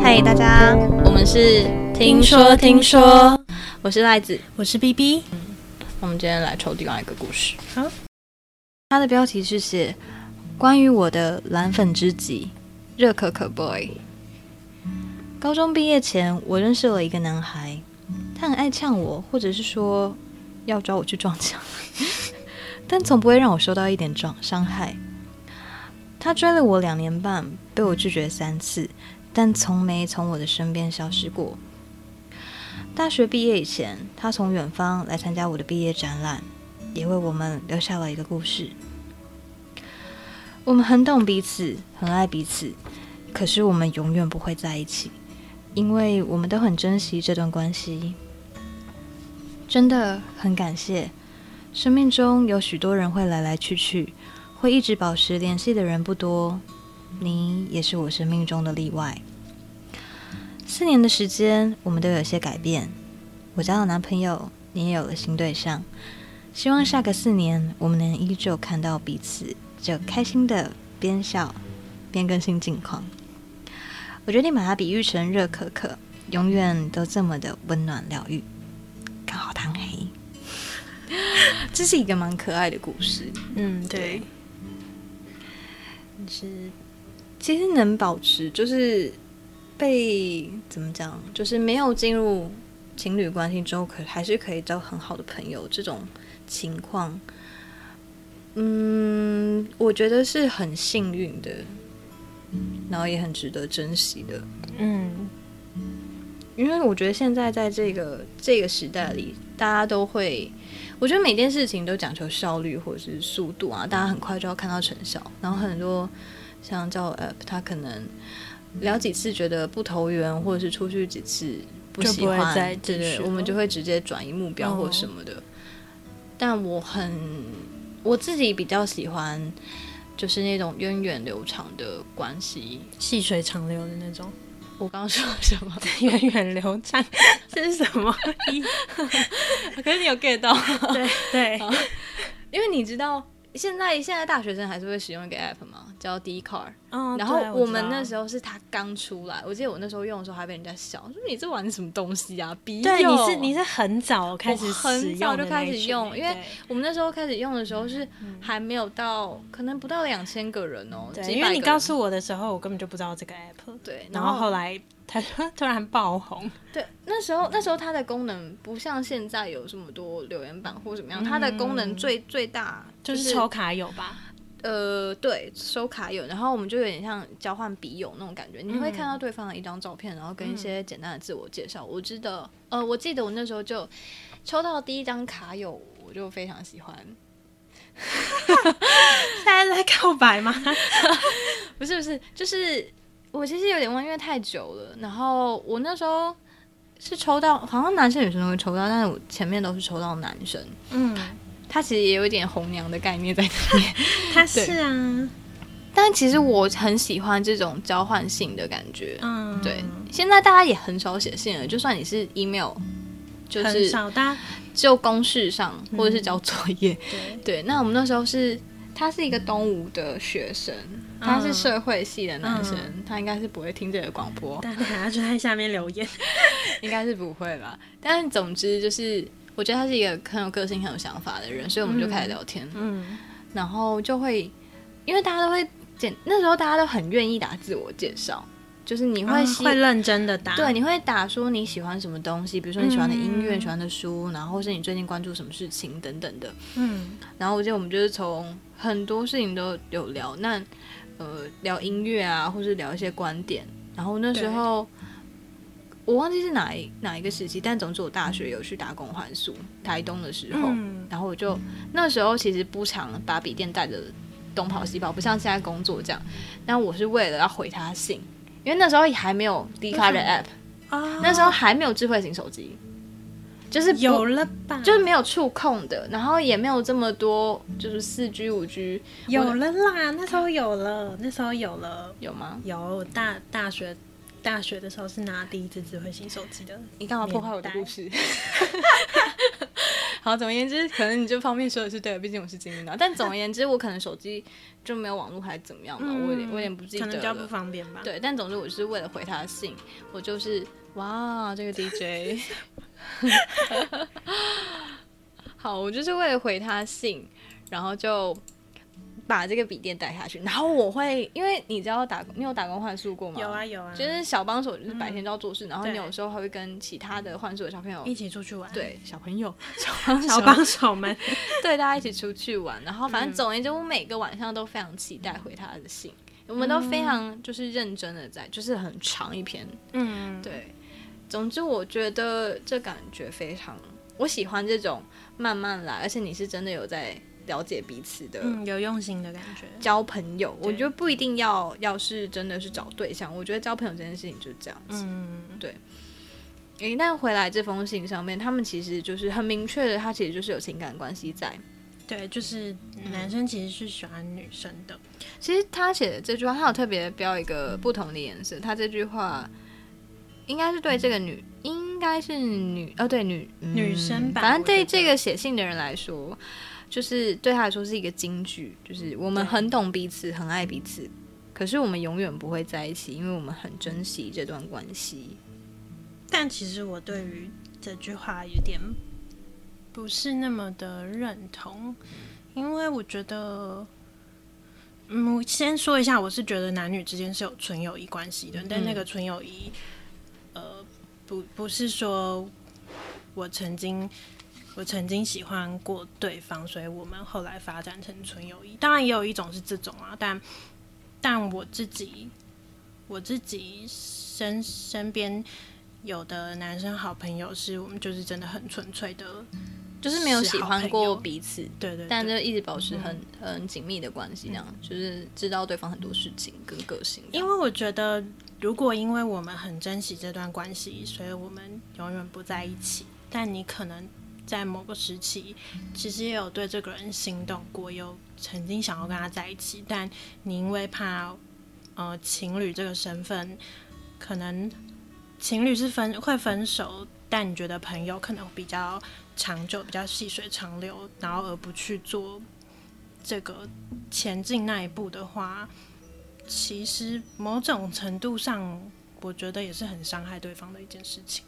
嗨，大家，我们是听说听说，我是赖子，我是 BB。嗯，我们今天来抽另外一个故事。好，它的标题是写关于我的蓝粉知己热可可 boy。高中毕业前，我认识了一个男孩，他很爱呛我，或者是说要抓我去撞墙，但从不会让我受到一点撞伤害。他追了我两年半，被我拒绝三次，但从没从我的身边消失过。大学毕业以前，他从远方来参加我的毕业展览，也为我们留下了一个故事。我们很懂彼此，很爱彼此，可是我们永远不会在一起。因为我们都很珍惜这段关系，真的很感谢。生命中有许多人会来来去去，会一直保持联系的人不多，你也是我生命中的例外。四年的时间，我们都有些改变。我交了男朋友，你也有了新对象。希望下个四年，我们能依旧看到彼此，就开心的边笑边更新近况。我决定把它比喻成热可可，永远都这么的温暖疗愈，刚好贪黑。这是一个蛮可爱的故事，嗯，对。是，其实能保持就是被怎么讲，就是没有进入情侣关系之后，可还是可以交很好的朋友这种情况，嗯，我觉得是很幸运的。然后也很值得珍惜的，嗯，因为我觉得现在在这个这个时代里，大家都会，我觉得每件事情都讲求效率或者是速度啊，大家很快就要看到成效。然后很多像交友 App，他可能聊几次觉得不投缘，或者是出去几次不喜欢，对对，我们就会直接转移目标或什么的。哦。但我很我自己比较喜欢。就是那种源远流长的关系，细水长流的那种。我刚刚说什么？源远流长，这是什么？可是你有 get 到？对对，因为你知道。现在现在大学生还是会使用一个 app 吗？叫 Dcard。哦，然后我们那时候是它刚出来，我记得我那时候用的时候还被人家笑，说你这玩什么东西啊？对，你是你是很早开始很早就开始用，因为我们那时候开始用的时候是还没有到，可能不到两千个人哦。对，因为你告诉我的时候，我根本就不知道这个 app。对，然后后来。他 突然爆红，对，那时候那时候它的功能不像现在有这么多留言板或怎么样，它的功能最最大就是、就是抽卡友吧，呃，对，收卡友，然后我们就有点像交换笔友那种感觉，你会看到对方的一张照片，然后跟一些简单的自我介绍。我记得，呃，我记得我那时候就抽到第一张卡友，我就非常喜欢。现在在告白吗？不是不是，就是。我其实有点忘，因为太久了。然后我那时候是抽到，好像男生女生都会抽到，但是我前面都是抽到男生。嗯，他其实也有一点红娘的概念在里面。他是啊，但其实我很喜欢这种交换信的感觉。嗯，对。现在大家也很少写信了，就算你是 email，就是很少，就公事上或者是交作业。嗯、对对，那我们那时候是。他是一个东吴的学生，他是社会系的男生，嗯、他应该是不会听这个广播。但他就在下面留言，应该是不会吧？但总之就是，我觉得他是一个很有个性、很有想法的人，所以我们就开始聊天。嗯，嗯然后就会，因为大家都会简，那时候大家都很愿意打自我介绍。就是你会、嗯、会认真的打，对，你会打说你喜欢什么东西，比如说你喜欢的音乐、嗯、喜欢的书，然后是你最近关注什么事情等等的。嗯，然后我记得我们就是从很多事情都有聊，那呃聊音乐啊，或是聊一些观点。然后那时候我忘记是哪一哪一个时期，但总之我大学有去打工换宿，台东的时候，嗯、然后我就那时候其实不常把笔电带着东跑西跑，不像现在工作这样。但我是为了要回他信。因为那时候还没有 Dcard 的 app，啊，那时候还没有智慧型手机，就是有了吧，就是没有触控的，然后也没有这么多，就是四 G 五 G 有了啦，那时候有了，那时候有了，有吗？有大大学大学的时候是拿第一支智慧型手机的。你干嘛破坏我的故事？好，总而言之，可能你这方面说的是对的，毕竟我是精英的。但总而言之，我可能手机就没有网络还是怎么样的，嗯、我有点我有点不记得了。可能比较不方便吧。对，但总之我是为了回他的信，我就是哇，这个 DJ。好，我就是为了回他信，然后就把这个笔电带下去。然后我会，因为你知道打，你有打工换宿过吗？有啊有啊。就是小帮手，就是白天都要做事，嗯、然后你有时候还会跟其他的换宿的小朋友一起出去玩。对，小朋友，小帮手 们，对，大家一起出去玩。然后反正总而言之，我每个晚上都非常期待回他的信。嗯、我们都非常就是认真的在，就是很长一篇。嗯，对。总之，我觉得这感觉非常，我喜欢这种慢慢来，而且你是真的有在了解彼此的，嗯，有用心的感觉。交朋友，我觉得不一定要要是真的是找对象，我觉得交朋友这件事情就是这样子。嗯，对。一旦回来这封信上面，他们其实就是很明确的，他其实就是有情感关系在。对，就是男生其实是喜欢女生的。嗯，其实他写的这句话，他有特别标一个不同的颜色，他这句话。应该是对这个女，应该是女哦，对女、嗯、女生吧。反正对这个写信的人来说，就是对他来说是一个金句，就是我们很懂彼此，很爱彼此，可是我们永远不会在一起，因为我们很珍惜这段关系。但其实我对于这句话有点不是那么的认同，因为我觉得，嗯，我先说一下，我是觉得男女之间是有纯友谊关系的，但那个纯友谊。呃不，不是说我曾经我曾经喜欢过对方，所以我们后来发展成纯友谊。当然也有一种是这种啊，但但我自己我自己身身边有的男生好朋友，是我们就是真的很纯粹的，就是没有喜欢过彼此，对，对对，但就一直保持很很紧密的关系，那样、嗯、就是知道对方很多事情跟个性。因为我觉得。如果因为我们很珍惜这段关系，所以我们永远不在一起，但你可能在某个时期，其实也有对这个人心动过，有曾经想要跟他在一起，但你因为怕呃情侣这个身份，可能情侣是分会分手，但你觉得朋友可能比较长久，比较细水长流，然后而不去做这个前进那一步的话。其实某种程度上，我觉得也是很伤害对方的一件事情。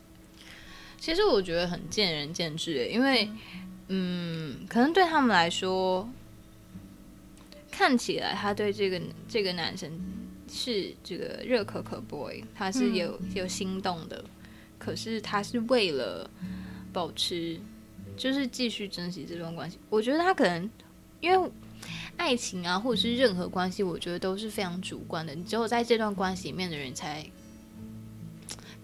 其实我觉得很见仁见智，因为，嗯，嗯，可能对他们来说，看起来他对这个这个男生是这个热可可 boy，他是有有心动的，可是他是为了保持，就是继续珍惜这段关系。我觉得他可能因为。爱情啊，或者是任何关系，我觉得都是非常主观的。你只有在这段关系里面的人，才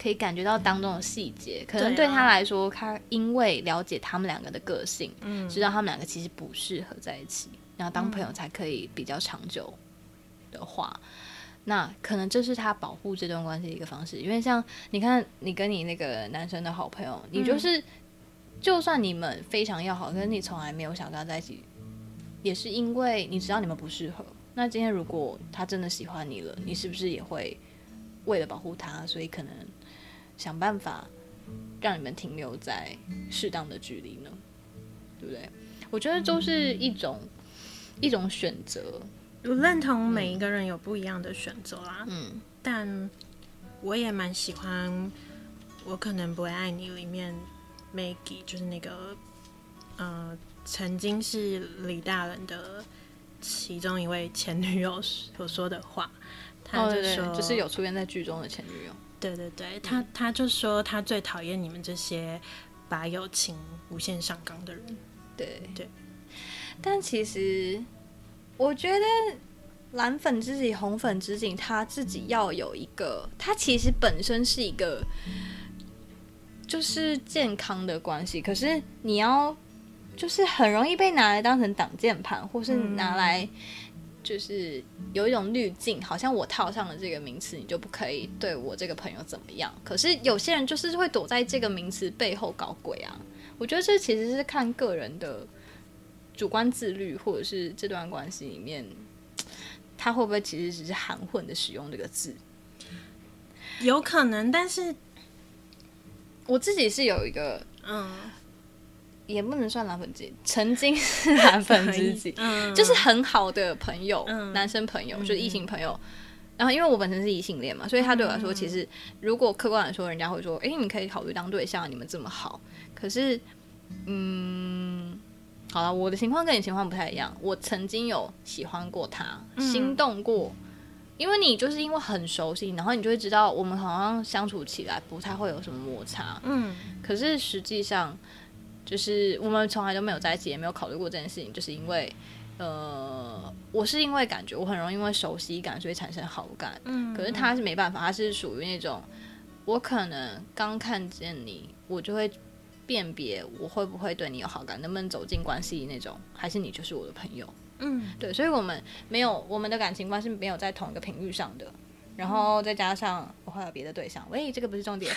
可以感觉到当中的细节。可能对他来说，他因为了解他们两个的个性，嗯，知道他们两个其实不适合在一起，然后当朋友才可以比较长久的话，那可能这是他保护这段关系的一个方式。因为像你看，你跟你那个男生的好朋友，你就是就算你们非常要好，可是你从来没有想跟他在一起。也是因为你知道你们不适合。那今天如果他真的喜欢你了，你是不是也会为了保护他，所以可能想办法让你们停留在适当的距离呢？对不对？我觉得都是一种、嗯、一种选择。我认同每一个人有不一样的选择啦。嗯，但我也蛮喜欢《我可能不会爱你》里面 Maggie，就是那个呃。曾经是李大人的其中一位前女友所说的话，他就说，哦、对对，就是有出现在剧中的前女友。对对对，他他就说他最讨厌你们这些把友情无限上纲的人。对对，但其实我觉得蓝粉知己、红粉知己，他自己要有一个，他其实本身是一个就是健康的关系，可是你要。就是很容易被拿来当成挡箭牌，或是拿来就是有一种滤镜，好像我套上了这个名词，你就不可以对我这个朋友怎么样。可是有些人就是会躲在这个名词背后搞鬼啊！我觉得这其实是看个人的主观自律，或者是这段关系里面他会不会其实只是含混的使用这个字。有可能，但是我自己是有一个，嗯，也不能算蓝粉知己，曾经是蓝粉知己，嗯，就是很好的朋友，嗯男生朋友，嗯就是异性朋友。然后，因为我本身是异性恋嘛，所以他对我来说，嗯其实如果客观来说，人家会说，哎，你可以考虑当对象，你们这么好。可是，嗯，好了，我的情况跟你情况不太一样。我曾经有喜欢过他，心动过，嗯、因为你就是因为很熟悉，然后你就会知道我们好像相处起来不太会有什么摩擦。嗯，可是实际上，就是我们从来都没有在一起，也没有考虑过这件事情，就是因为。呃，我是因为感觉我很容易因为熟悉感所以产生好感，嗯，可是他是没办法，他是属于那种我可能刚看见你，我就会辨别我会不会对你有好感，能不能走进关系那种，还是你就是我的朋友，嗯，对，所以我们没有我们的感情观是没有在同一个频率上的，然后再加上我还有别的对象，喂，这个不是重点，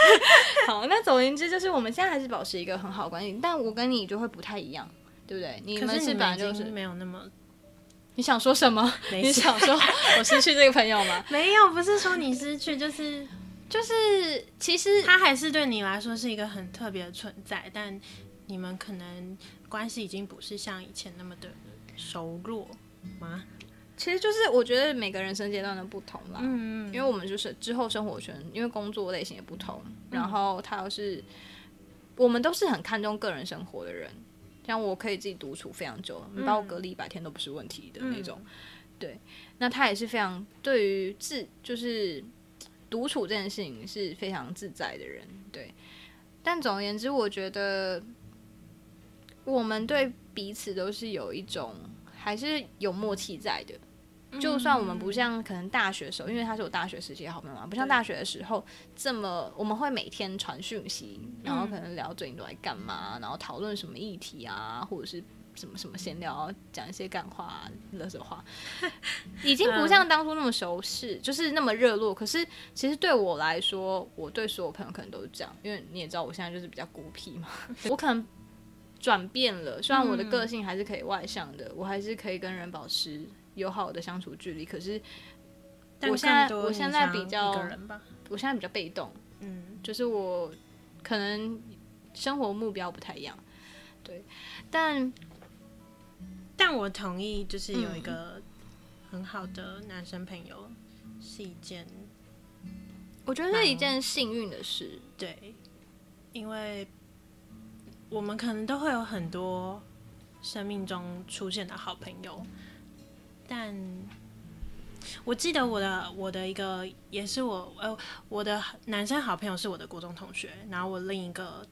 好，那总而言之就是我们现在还是保持一个很好的关系，但我跟你就会不太一样。对不对？你们是本来就是没有那么。你想说什么？你想说 我失去这个朋友吗？没有，不是说你失去，就是就是，其实他还是对你来说是一个很特别的存在，但你们可能关系已经不是像以前那么的熟络吗？其实就是我觉得每个人生阶段的不同啦，嗯嗯，因为我们就是之后生活圈，因为工作类型也不同，然后他又是我们都是很看重个人生活的人。像我可以自己独处非常久，你把我隔离一百天都不是问题的那种。嗯、对，那他也是非常对于自就是独处这件事情是非常自在的人。对，但总而言之，我觉得我们对彼此都是有一种还是有默契在的。就算我们不像可能大学的时候，因为他是我大学时期的好朋友嘛，不像大学的时候这么我们会每天传讯息，然后可能聊最近都在干嘛，然后讨论什么议题啊，或者是什么什么闲聊，讲一些干话、垃圾话，已经不像当初那么熟识，就是那么热络。可是其实对我来说，我对所有朋友可能都是这样，因为你也知道我现在就是比较孤僻嘛，我可能转变了，虽然我的个性还是可以外向的，我还是可以跟人保持。友好的相处距离，可是我现在我现在比较，我现在比较被动，嗯，就是我可能生活目标不太一样，对，但但我同意，就是有一个很好的男生朋友是一件，我觉得是一件幸运的事，对，因为我们可能都会有很多生命中出现的好朋友。但我记得我的我的一个也是我呃我的男生好朋友是我的国中同学，然后我另一个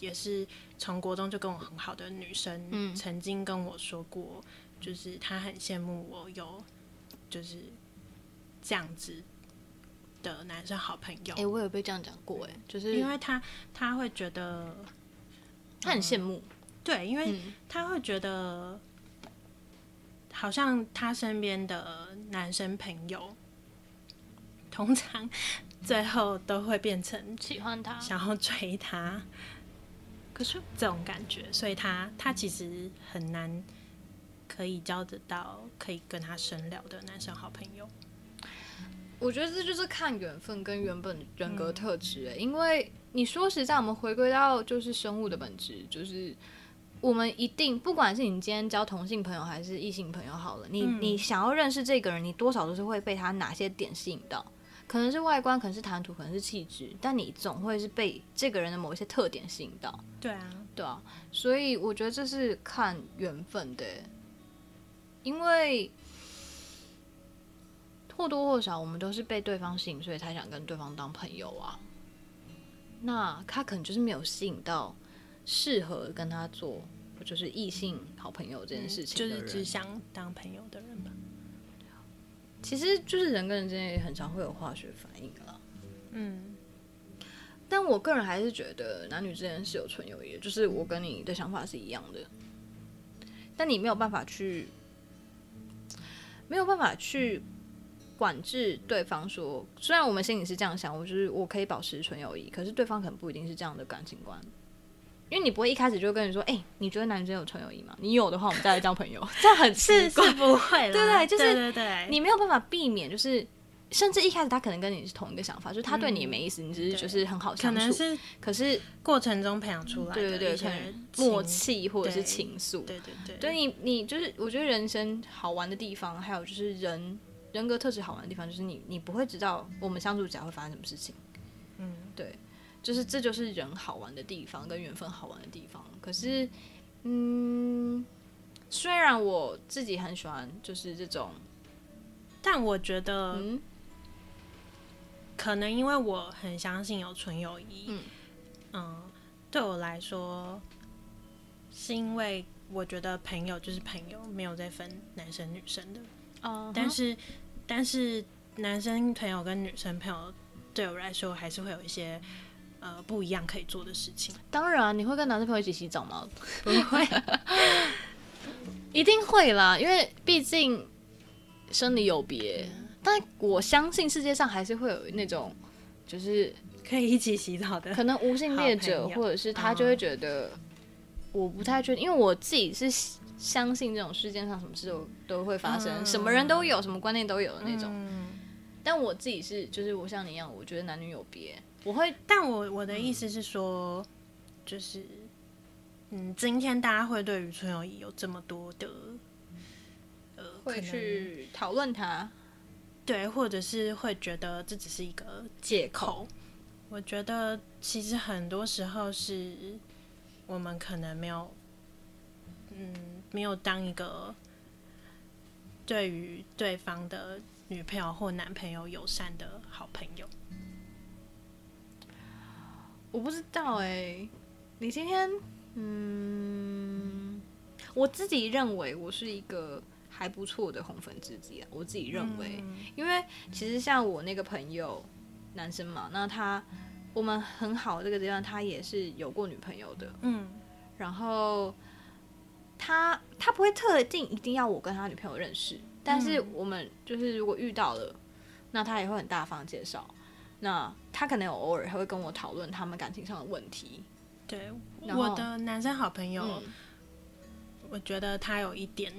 也是从国中就跟我很好的女生，嗯，曾经跟我说过，就是她很羡慕我有就是这样子的男生好朋友。哎、欸，我有被这样讲过，哎，就是因为他他会觉得他很羡慕、嗯，对，因为他会觉得。好像他身边的男生朋友，通常最后都会变成喜欢他，想要追他。可是这种感觉，所以他他其实很难可以交得到可以跟他深聊的男生好朋友。我觉得这就是看缘分跟原本人格特质，因为你说实在，我们回归到就是生物的本质，就是。我们一定，不管是你今天交同性朋友还是异性朋友，好了，你你想要认识这个人，你多少都是会被他哪些点吸引到，可能是外观，可能是谈吐，可能是气质，但你总会是被这个人的某一些特点吸引到。对啊，对啊，所以我觉得这是看缘分的，因为或多或少我们都是被对方吸引，所以才想跟对方当朋友啊。那他可能就是没有吸引到。适合跟他做就是异性好朋友这件事情，嗯，就是只想当朋友的人吧。其实就是人跟人之间也很常会有化学反应了。嗯，但我个人还是觉得男女之间是有纯友谊，就是我跟你的想法是一样的。但你没有办法去，没有办法去管制对方说，虽然我们心里是这样想，我就是我可以保持纯友谊，可是对方可能不一定是这样的感情观。因为你不会一开始就跟你说，哎、欸，你觉得男生有纯友谊吗？你有的话，我们再来交朋友，这样很奇怪。是是不会，对对，就是对对对，你没有办法避免，就是甚至一开始他可能跟你是同一个想法，就是他对你也没意思，嗯、你只是就是很好相处，可能是可是过程中培养出来的，对对对，可能默契或者是情愫，对对对，对你你就是我觉得人生好玩的地方，还有就是人人格特质好玩的地方，就是你你不会知道我们相处起来会发生什么事情，嗯，对，就是这就是人好玩的地方跟缘分好玩的地方，可是嗯，虽然我自己很喜欢就是这种，但我觉得嗯。可能因为我很相信有纯友谊，嗯，嗯，对我来说，是因为我觉得朋友就是朋友，没有在分男生女生的。哦，但是但是男生朋友跟女生朋友对我来说还是会有一些呃不一样可以做的事情。当然，你会跟男生朋友一起洗澡吗？不会，一定会啦，因为毕竟生理有别。但我相信世界上还是会有那种，就是可以一起洗澡的，可能无性恋者，或者是他就会觉得我不太确定，因为我自己是相信这种世界上什么事都都会发生，什么人都有，什么观念都有的那种。但我自己是，就是我像你一样，我觉得男女有别，我会，但我我的意思是说，就是嗯，今天大家会对于纯友谊有这么多的呃，会去讨论它。对，或者是会觉得这只是一个借口。我觉得其实很多时候是我们可能没有，嗯，没有当一个对于对方的女朋友或男朋友友善的好朋友。我不知道哎、欸，你今天，嗯，我自己认为我是一个。还不错的红粉知己啊，我自己认为，嗯、因为其实像我那个朋友，男生嘛，那他我们很好这个阶段，他也是有过女朋友的，嗯，然后他他不会特定一定要我跟他女朋友认识，但是我们就是如果遇到了，那他也会很大方介绍，那他可能有偶尔还会跟我讨论他们感情上的问题，对，我的男生好朋友，嗯、我觉得他有一点。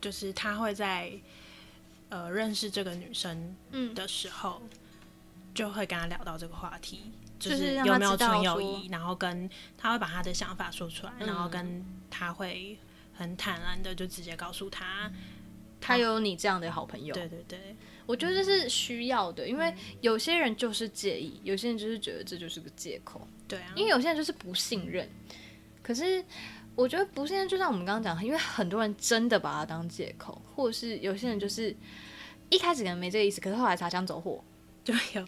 就是他会在呃认识这个女生的时候，嗯、就会跟他聊到这个话题，就是有没有纯友谊，然后跟他会把他的想法说出来，嗯、然后跟他会很坦然的就直接告诉他，他有你这样的好朋友。对对对，我觉得这是需要的，因为有些人就是介意，有些人就是觉得这就是个借口。对啊，因为有些人就是不信任，可是。我觉得不信任，就像我们刚刚讲，因为很多人真的把它当借口，或者是有些人就是一开始可能没这个意思，可是后来擦枪走火，就有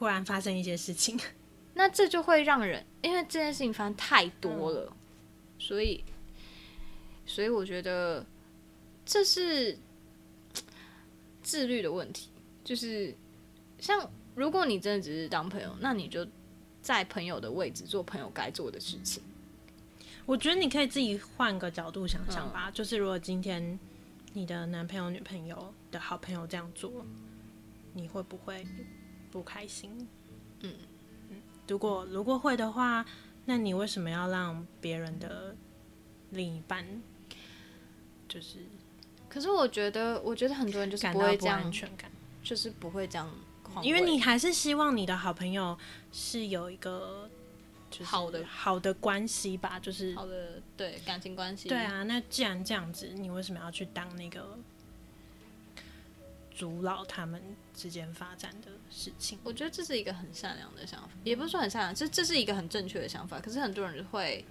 忽然发生一些事情，那这就会让人，因为这件事情发生太多了，嗯、所以，所以我觉得这是自律的问题，就是像如果你真的只是当朋友，那你就在朋友的位置做朋友该做的事情。我觉得你可以自己换个角度想想吧，嗯、就是如果今天你的男朋友、女朋友的好朋友这样做，你会不会不开心？嗯嗯，如果如果会的话，那你为什么要让别人的另一半就是？可是我觉得，我觉得很多人就是不会这样，就是不会这样，因为你还是希望你的好朋友是有一个。好的，好的关系吧，就是好的，对感情关系。对啊，那既然这样子，你为什么要去当那个阻挠他们之间发展的事情？我觉得这是一个很善良的想法，也不是说很善良，这这是一个很正确的想法。可是很多人会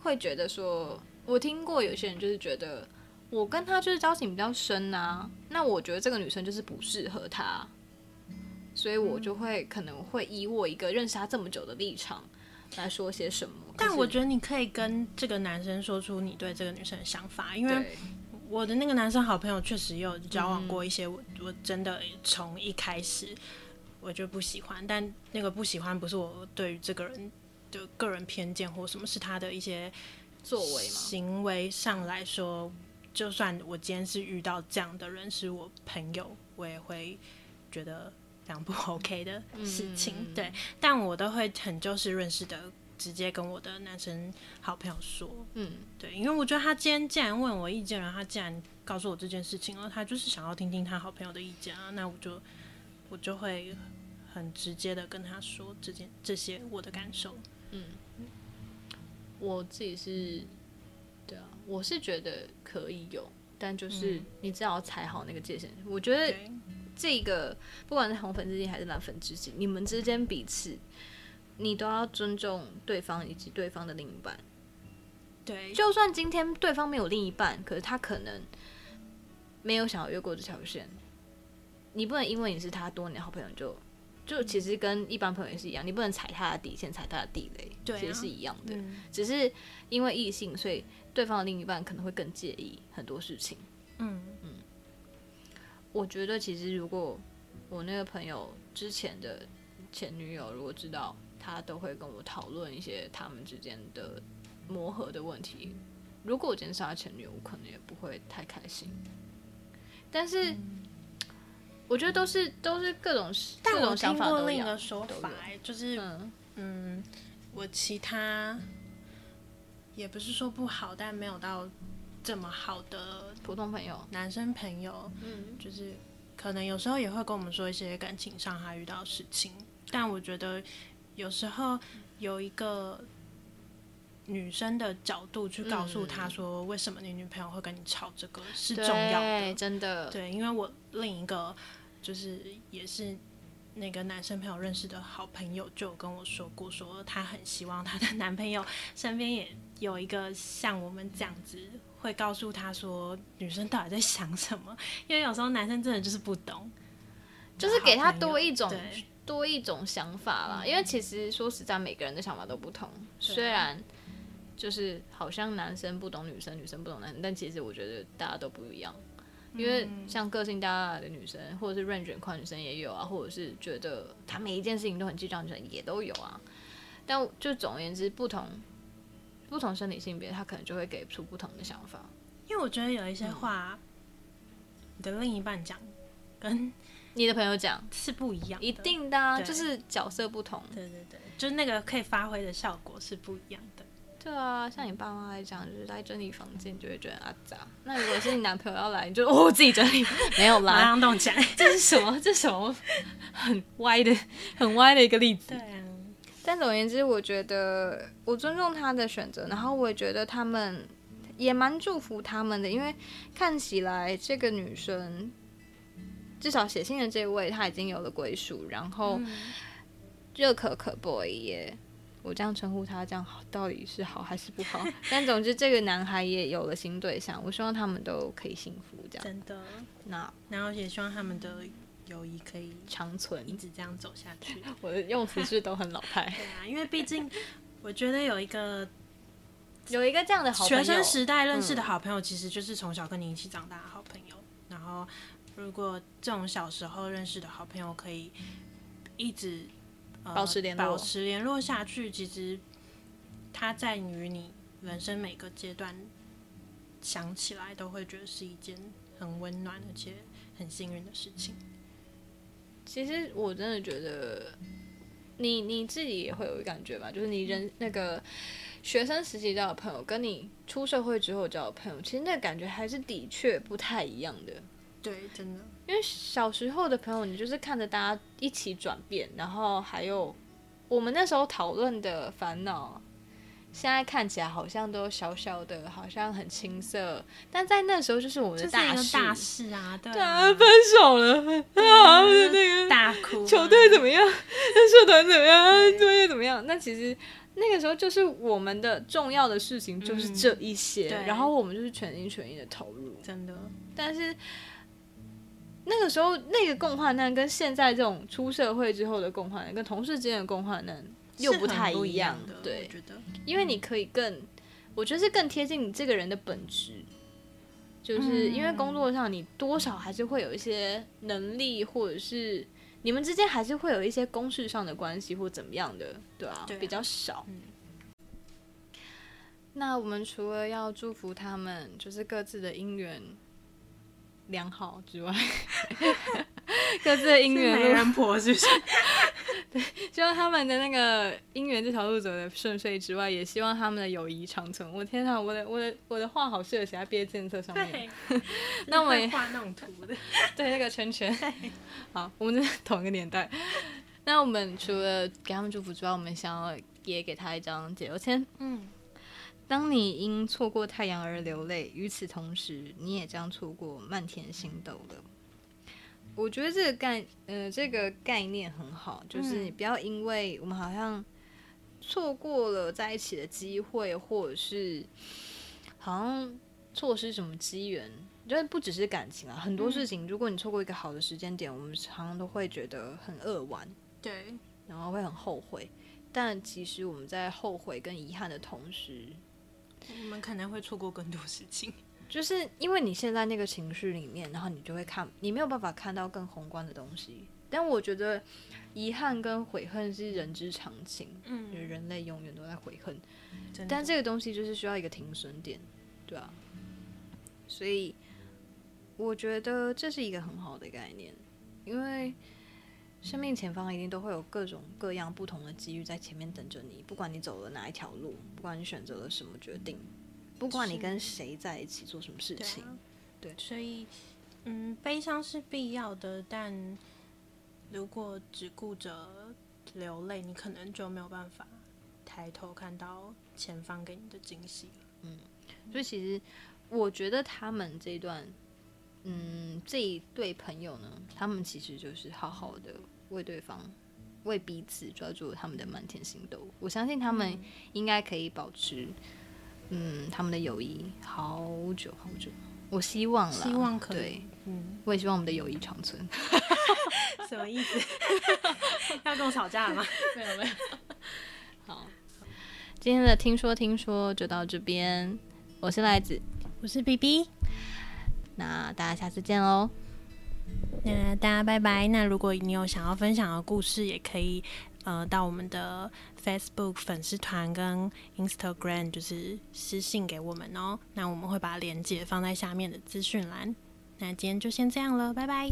会觉得说，我听过有些人就是觉得，我跟他就是交情比较深啊，那我觉得这个女生就是不适合他。所以我就会可能会以我一个认识他这么久的立场来说些什么。但我觉得你可以跟这个男生说出你对这个女生的想法，因为我的那个男生好朋友确实有交往过一些我，我我真的从一开始我就不喜欢，但那个不喜欢不是我对于这个人的个人偏见或什么，是他的一些作为嘛，行为上来说，就算我今天是遇到这样的人是我朋友，我也会觉得。这样不 OK 的事情，嗯、对，但我都会很就事论事的直接跟我的男生好朋友说。嗯，对，因为我觉得他今天既然问我意见了，他既然告诉我这件事情了，他就是想要听听他好朋友的意见啊，那我就我就会很直接的跟他说这件这些我的感受。嗯，我自己是，我是觉得可以有，但就是你只要踩好那个界限。嗯、我觉得这个不管是红粉知己还是蓝粉知己，你们之间彼此，你都要尊重对方以及对方的另一半。对，就算今天对方没有另一半，可是他可能没有想要越过这条线，你不能因为你是他多年好朋友就。就其实跟一般朋友也是一样，你不能踩他的底线，踩他的地雷，对啊，其实是一样的。嗯，只是因为异性，所以对方的另一半可能会更介意很多事情。嗯嗯，我觉得其实如果我那个朋友之前的前女友如果知道，他都会跟我讨论一些他们之间的磨合的问题。如果我今天是他前女友，我可能也不会太开心。但是。嗯我觉得都是都是各种，各种想法都听过另一个说法，有就是嗯，嗯，我其他也不是说不好，但没有到这么好的普通朋友，男生朋友，嗯，就是可能有时候也会跟我们说一些感情上他遇到的事情，但我觉得有时候有一个。女生的角度去告诉他说，为什么你女朋友会跟你吵这个是重要的，真的。对，因为我另一个就是也是那个男生朋友认识的好朋友，就跟我说过，说他很希望他的男朋友身边也有一个像我们这样子，会告诉他说女生到底在想什么，因为有时候男生真的就是不懂，就是给他多一种多一种想法啦。因为其实说实在，每个人的想法都不同，虽然。就是好像男生不懂女生，女生不懂男生，但其实我觉得大家都不一样。因为像个性大大的女生，或者是 range 很宽女生也有啊，或者是觉得她每一件事情都很计较女生也都有啊。但就总而言之，不同不同生理性别，她可能就会给出不同的想法。因为我觉得有一些话，你的另一半讲跟你的朋友讲是不一样，一定的啊，就是角色不同。对对对，就是那个可以发挥的效果是不一样的。对啊，像你爸妈来讲，就是来整理房间就会觉得啊杂。那如果是你男朋友要来，你就哦自己整理，没有啦，马上动起来。这是什么？这是什么？很歪的，很歪的一个例子。对啊。但总而言之，我觉得我尊重他的选择，然后我也觉得他们也蛮祝福他们的，因为看起来这个女生至少写信的这位她已经有了归属，然后热可可 boy 也。我这样称呼他，这样好到底是好还是不好？但总之，这个男孩也有了新对象，我希望他们都可以幸福，这样。真的。那然后也希望他们的友谊可以长存，一直这样走下去。我的用词是都很老派。对啊，因为毕竟我觉得有一个 有一个这样的好朋友，学生时代认识的好朋友，其实就是从小跟你一起长大的好朋友。嗯、然后，如果这种小时候认识的好朋友可以一直。保持联络，保持联络下去。其实它在于你人生每个阶段想起来，都会觉得是一件很温暖而且很幸运的事情。其实我真的觉得，你你自己也会有感觉吧？就是你人那个学生时期交的朋友，跟你出社会之后交的朋友，其实那感觉还是的确不太一样的。对，真的。因为小时候的朋友，你就是看着大家一起转变，然后还有我们那时候讨论的烦恼，现在看起来好像都小小的，好像很青涩，但在那时候就是我们的大事，大事啊！对啊，分手了啊，那个大哭，球队怎么样？社团怎么样？作业怎么样？那其实那个时候就是我们的重要的事情，就是这一些，嗯、然后我们就是全心全意的投入，真的，但是。那个时候，那个共患难跟现在这种出社会之后的共患难，跟同事之间的共患难又不太一样。的对，我觉得，因为你可以更，我觉得是更贴近你这个人的本质，就是因为工作上你多少还是会有一些能力，或者是你们之间还是会有一些公事上的关系或怎么样的，对啊，对啊，比较少。嗯。那我们除了要祝福他们，就是各自的姻缘。良好之外，各自的姻缘，媒人婆是不是？对，希望他们的那个姻缘这条路走的顺遂之外，也希望他们的友谊长存。我天哪，我的我的我的话好适合写在毕业纪念册上面。那我也画那种图的，对那个圈圈。好，我们是同一个年代。那我们除了给他们祝福之外，我们想要也给他一张解忧签。嗯。当你因错过太阳而流泪，与此同时，你也将错过漫天星斗了。我觉得这个概，呃，这个概念很好，就是你不要因为我们好像错过了在一起的机会，或者是好像错失什么机缘，就是不只是感情啊，很多事情，如果你错过一个好的时间点，我们常常都会觉得很扼腕，对，然后会很后悔。但其实我们在后悔跟遗憾的同时，我们可能会错过更多事情，就是因为你现在那个情绪里面，然后你就会看，你没有办法看到更宏观的东西。但我觉得遗憾跟悔恨是人之常情，嗯，人类永远都在悔恨，但这个东西就是需要一个停损点，对啊。所以我觉得这是一个很好的概念，因为生命前方一定都会有各种各样不同的机遇在前面等着你，不管你走了哪一条路，不管你选择了什么决定，不管你跟谁在一起做什么事情，对，对，所以，嗯，悲伤是必要的，但如果只顾着流泪，你可能就没有办法抬头看到前方给你的惊喜了。嗯，所以其实我觉得他们这一段。嗯，这一对朋友呢，他们其实就是好好的为对方、为彼此抓住他们的满天星斗。我相信他们应该可以保持，嗯，他们的友谊好久好久。我希望了，希望可以。对，嗯，我也希望我们的友谊长存。什么意思？要跟我吵架了吗？没有没有。好，今天的听说听说就到这边。我是赖子，我是 BB。那大家下次见喽！那大家拜拜。那如果你有想要分享的故事，也可以呃到我们的 Facebook 粉丝团跟 Instagram，就是私信给我们哦。那我们会把链接放在下面的资讯栏。那今天就先这样了，拜拜。